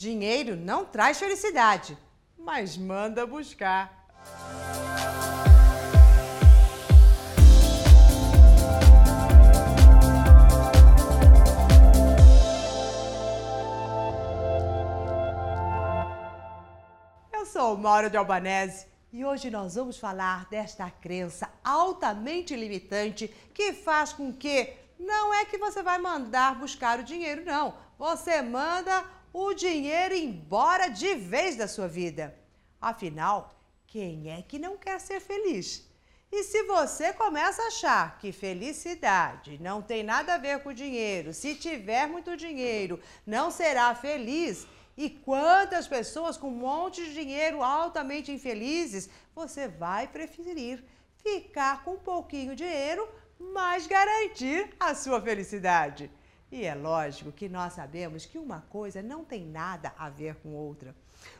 Dinheiro não traz felicidade, mas manda buscar. Eu sou Maura de Albanese e hoje nós vamos falar desta crença altamente limitante que faz com que não é que você vai mandar buscar o dinheiro, não. Você manda o dinheiro embora de vez da sua vida. Afinal, quem é que não quer ser feliz? E se você começa a achar que felicidade não tem nada a ver com dinheiro, se tiver muito dinheiro, não será feliz, e quantas pessoas com um monte de dinheiro altamente infelizes, você vai preferir ficar com um pouquinho de dinheiro, mas garantir a sua felicidade. E é lógico que nós sabemos que uma coisa não tem nada a ver com outra.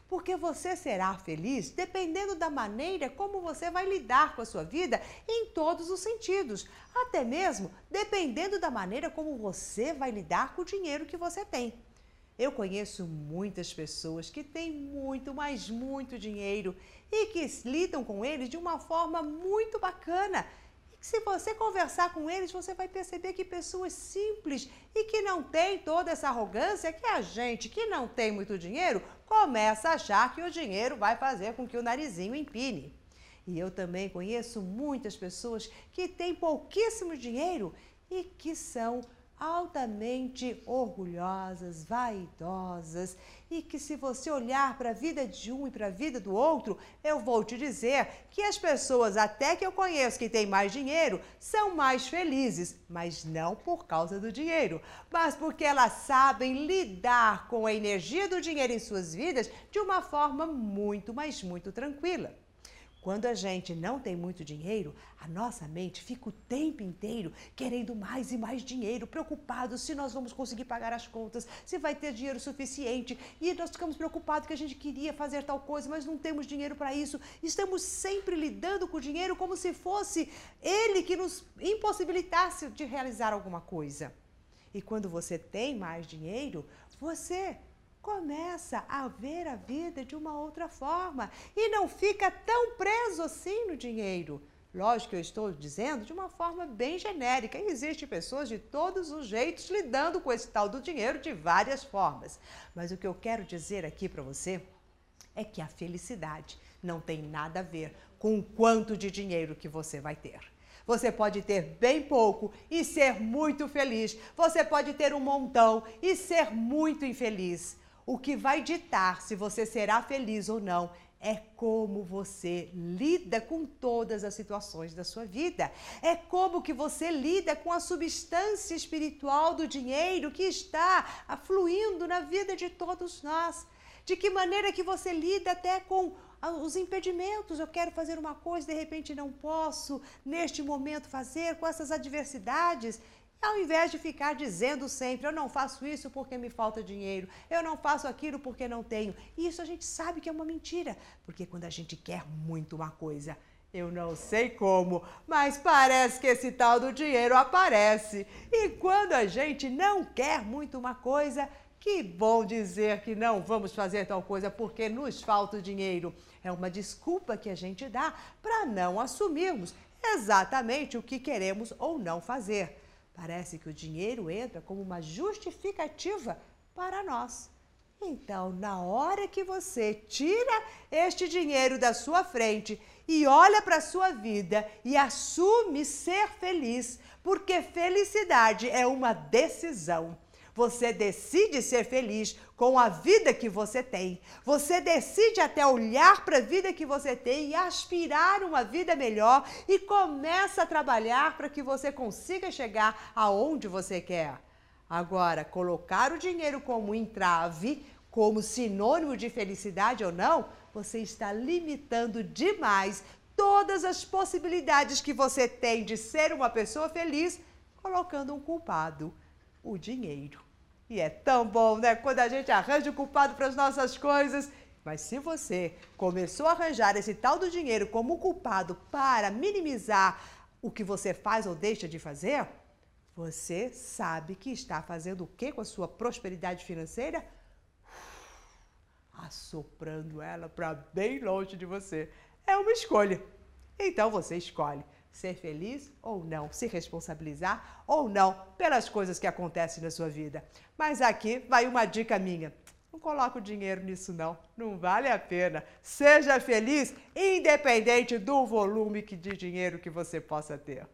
Porque você será feliz dependendo da maneira como você vai lidar com a sua vida em todos os sentidos. Até mesmo dependendo da maneira como você vai lidar com o dinheiro que você tem. Eu conheço muitas pessoas que têm muito, mas muito dinheiro e que lidam com eles de uma forma muito bacana se você conversar com eles, você vai perceber que pessoas simples e que não têm toda essa arrogância, que a gente que não tem muito dinheiro começa a achar que o dinheiro vai fazer com que o narizinho empine. E eu também conheço muitas pessoas que têm pouquíssimo dinheiro e que são altamente orgulhosas, vaidosas e que se você olhar para a vida de um e para a vida do outro, eu vou te dizer que as pessoas até que eu conheço que têm mais dinheiro são mais felizes, mas não por causa do dinheiro, mas porque elas sabem lidar com a energia do dinheiro em suas vidas de uma forma muito, mas muito tranquila. Quando a gente não tem muito dinheiro, a nossa mente fica o tempo inteiro querendo mais e mais dinheiro, preocupado se nós vamos conseguir pagar as contas, se vai ter dinheiro suficiente. E nós ficamos preocupados que a gente queria fazer tal coisa, mas não temos dinheiro para isso. Estamos sempre lidando com o dinheiro como se fosse ele que nos impossibilitasse de realizar alguma coisa. E quando você tem mais dinheiro, você começa a ver a vida de uma outra forma e não fica tão preso assim no dinheiro. Lógico que eu estou dizendo de uma forma bem genérica. E existem pessoas de todos os jeitos lidando com esse tal do dinheiro de várias formas. Mas o que eu quero dizer aqui para você é que a felicidade não tem nada a ver com o quanto de dinheiro que você vai ter. Você pode ter bem pouco e ser muito feliz. Você pode ter um montão e ser muito infeliz. O que vai ditar se você será feliz ou não é como você lida com todas as situações da sua vida. É como que você lida com a substância espiritual do dinheiro que está fluindo na vida de todos nós. De que maneira que você lida até com os impedimentos. Eu quero fazer uma coisa, de repente não posso neste momento fazer com essas adversidades. Ao invés de ficar dizendo sempre, eu não faço isso porque me falta dinheiro, eu não faço aquilo porque não tenho. Isso a gente sabe que é uma mentira, porque quando a gente quer muito uma coisa, eu não sei como, mas parece que esse tal do dinheiro aparece. E quando a gente não quer muito uma coisa, que bom dizer que não vamos fazer tal coisa porque nos falta o dinheiro. É uma desculpa que a gente dá para não assumirmos exatamente o que queremos ou não fazer. Parece que o dinheiro entra como uma justificativa para nós. Então, na hora que você tira este dinheiro da sua frente e olha para a sua vida e assume ser feliz, porque felicidade é uma decisão. Você decide ser feliz com a vida que você tem. Você decide até olhar para a vida que você tem e aspirar uma vida melhor e começa a trabalhar para que você consiga chegar aonde você quer. Agora, colocar o dinheiro como entrave, como sinônimo de felicidade ou não, você está limitando demais todas as possibilidades que você tem de ser uma pessoa feliz, colocando um culpado o dinheiro. E é tão bom, né? Quando a gente arranja o culpado para as nossas coisas. Mas se você começou a arranjar esse tal do dinheiro como culpado para minimizar o que você faz ou deixa de fazer, você sabe que está fazendo o que com a sua prosperidade financeira? assoprando ela para bem longe de você. É uma escolha. Então você escolhe ser feliz ou não, se responsabilizar ou não pelas coisas que acontecem na sua vida. Mas aqui vai uma dica minha. Não coloque o dinheiro nisso não, não vale a pena. Seja feliz, independente do volume de dinheiro que você possa ter.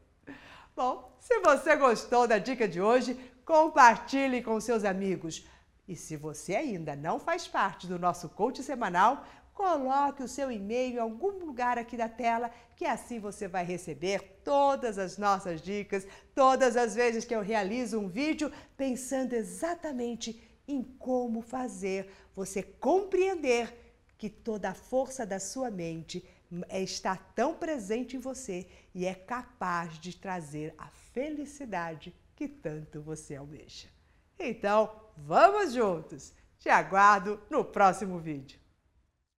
Bom, se você gostou da dica de hoje, compartilhe com seus amigos. E se você ainda não faz parte do nosso coach semanal, coloque o seu e-mail em algum lugar aqui da tela, que assim você vai receber todas as nossas dicas, todas as vezes que eu realizo um vídeo, pensando exatamente em como fazer você compreender que toda a força da sua mente é, está tão presente em você e é capaz de trazer a felicidade que tanto você almeja. Então, vamos juntos! Te aguardo no próximo vídeo.